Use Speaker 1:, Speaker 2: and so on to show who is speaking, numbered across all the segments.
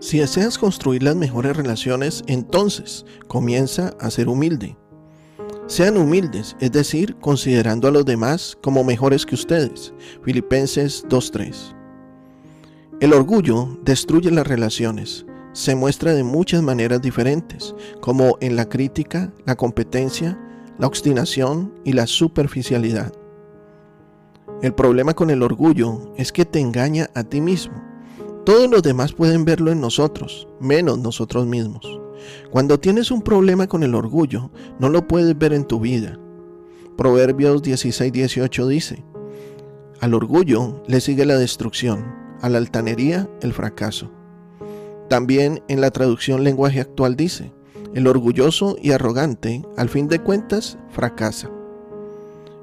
Speaker 1: Si deseas construir las mejores relaciones, entonces comienza a ser humilde. Sean humildes, es decir, considerando a los demás como mejores que ustedes. Filipenses 2.3. El orgullo destruye las relaciones. Se muestra de muchas maneras diferentes, como en la crítica, la competencia, la obstinación y la superficialidad. El problema con el orgullo es que te engaña a ti mismo. Todos los demás pueden verlo en nosotros, menos nosotros mismos. Cuando tienes un problema con el orgullo, no lo puedes ver en tu vida. Proverbios 16:18 dice, Al orgullo le sigue la destrucción, a la altanería el fracaso. También en la traducción lenguaje actual dice, el orgulloso y arrogante, al fin de cuentas, fracasa.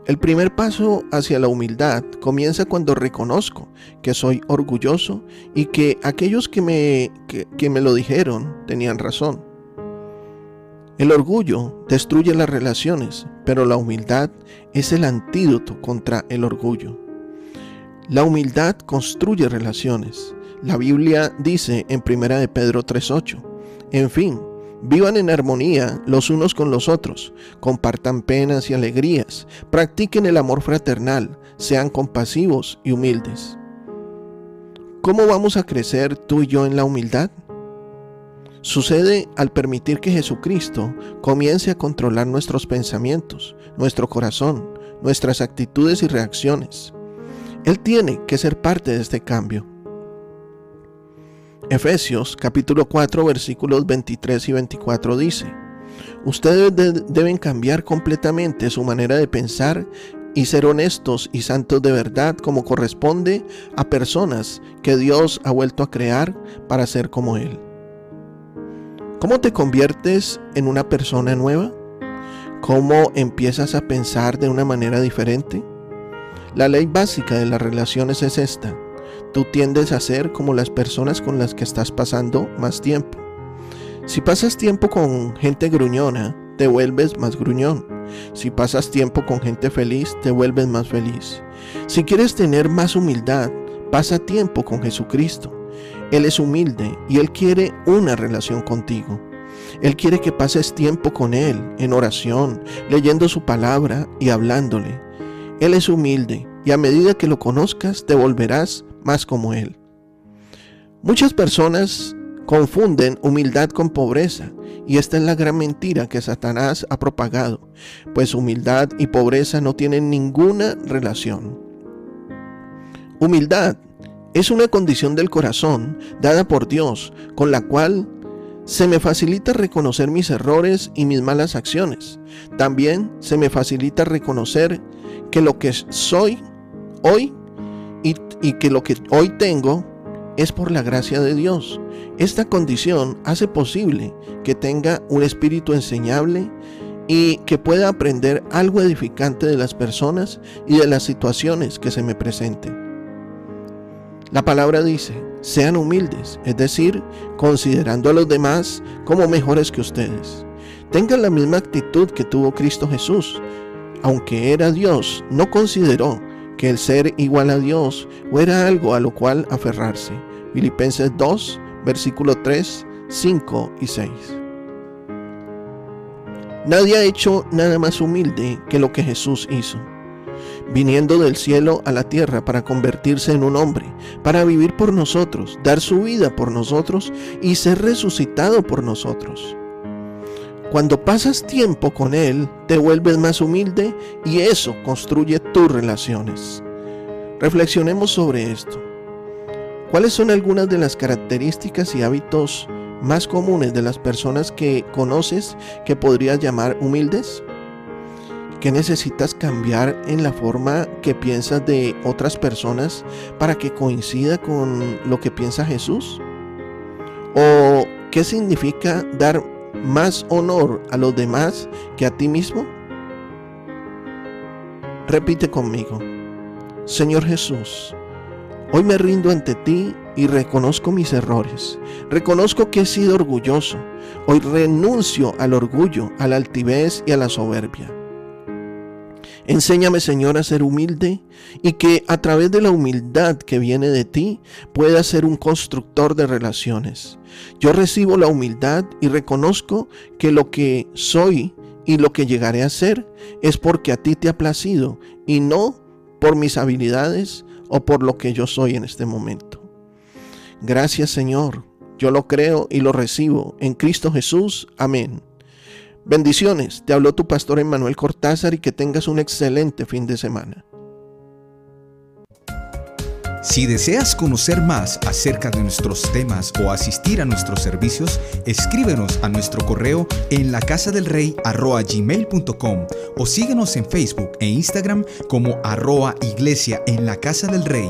Speaker 1: El primer paso hacia la humildad comienza cuando reconozco que soy orgulloso y que aquellos que me, que, me lo dijeron tenían razón. El orgullo destruye las relaciones, pero la humildad es el antídoto contra el orgullo. La humildad construye relaciones. La Biblia dice en 1 de Pedro 3:8, en fin, Vivan en armonía los unos con los otros, compartan penas y alegrías, practiquen el amor fraternal, sean compasivos y humildes. ¿Cómo vamos a crecer tú y yo en la humildad? Sucede al permitir que Jesucristo comience a controlar nuestros pensamientos, nuestro corazón, nuestras actitudes y reacciones. Él tiene que ser parte de este cambio. Efesios capítulo 4 versículos 23 y 24 dice, Ustedes de deben cambiar completamente su manera de pensar y ser honestos y santos de verdad como corresponde a personas que Dios ha vuelto a crear para ser como Él. ¿Cómo te conviertes en una persona nueva? ¿Cómo empiezas a pensar de una manera diferente? La ley básica de las relaciones es esta tú tiendes a ser como las personas con las que estás pasando más tiempo. Si pasas tiempo con gente gruñona, te vuelves más gruñón. Si pasas tiempo con gente feliz, te vuelves más feliz. Si quieres tener más humildad, pasa tiempo con Jesucristo. Él es humilde y Él quiere una relación contigo. Él quiere que pases tiempo con Él en oración, leyendo su palabra y hablándole. Él es humilde y a medida que lo conozcas te volverás más como Él. Muchas personas confunden humildad con pobreza y esta es la gran mentira que Satanás ha propagado, pues humildad y pobreza no tienen ninguna relación. Humildad es una condición del corazón dada por Dios con la cual se me facilita reconocer mis errores y mis malas acciones. También se me facilita reconocer que lo que soy hoy y, que lo que hoy tengo es por la gracia de Dios. Esta condición hace posible que tenga un espíritu enseñable y que pueda aprender algo edificante de las personas y de las situaciones que se me presenten. La palabra dice, sean humildes, es decir, considerando a los demás como mejores que ustedes. Tengan la misma actitud que tuvo Cristo Jesús. Aunque era Dios, no consideró que el ser igual a Dios fuera algo a lo cual aferrarse. Filipenses 2, versículo 3, 5 y 6. Nadie ha hecho nada más humilde que lo que Jesús hizo, viniendo del cielo a la tierra para convertirse en un hombre, para vivir por nosotros, dar su vida por nosotros y ser resucitado por nosotros. Cuando pasas tiempo con Él, te vuelves más humilde y eso construye tus relaciones. Reflexionemos sobre esto. ¿Cuáles son algunas de las características y hábitos más comunes de las personas que conoces que podrías llamar humildes? ¿Qué necesitas cambiar en la forma que piensas de otras personas para que coincida con lo que piensa Jesús? ¿O qué significa dar más honor a los demás que a ti mismo? Repite conmigo, Señor Jesús, hoy me rindo ante ti y reconozco mis errores. Reconozco que he sido orgulloso. Hoy renuncio al orgullo, a la altivez y a la soberbia. Enséñame, Señor, a ser humilde y que a través de la humildad que viene de ti pueda ser un constructor de relaciones. Yo recibo la humildad y reconozco que lo que soy y lo que llegaré a ser es porque a ti te ha placido y no por mis habilidades o por lo que yo soy en este momento. Gracias Señor, yo lo creo y lo recibo en Cristo Jesús. Amén. Bendiciones, te habló tu pastor Emmanuel Cortázar y que tengas un excelente fin de semana.
Speaker 2: Si deseas conocer más acerca de nuestros temas o asistir a nuestros servicios, escríbenos a nuestro correo en la del o síguenos en Facebook e Instagram como arroa iglesia en la casa del rey.